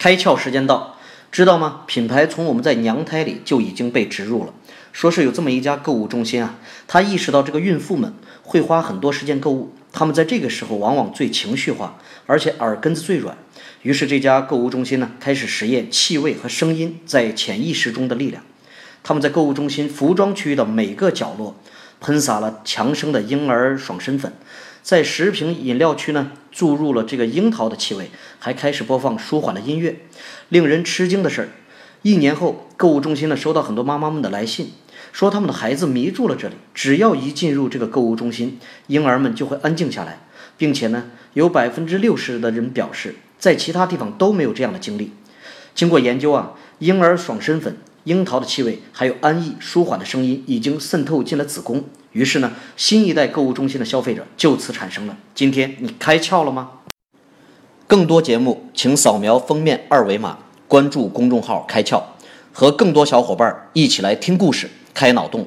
开窍时间到，知道吗？品牌从我们在娘胎里就已经被植入了。说是有这么一家购物中心啊，他意识到这个孕妇们会花很多时间购物，他们在这个时候往往最情绪化，而且耳根子最软。于是这家购物中心呢，开始实验气味和声音在潜意识中的力量。他们在购物中心服装区域的每个角落喷洒了强生的婴儿爽身粉。在食品饮料区呢，注入了这个樱桃的气味，还开始播放舒缓的音乐。令人吃惊的是，一年后，购物中心呢收到很多妈妈们的来信，说他们的孩子迷住了这里。只要一进入这个购物中心，婴儿们就会安静下来，并且呢，有百分之六十的人表示，在其他地方都没有这样的经历。经过研究啊，婴儿爽身粉。樱桃的气味，还有安逸舒缓的声音，已经渗透进了子宫。于是呢，新一代购物中心的消费者就此产生了。今天你开窍了吗？更多节目，请扫描封面二维码，关注公众号“开窍”，和更多小伙伴一起来听故事、开脑洞。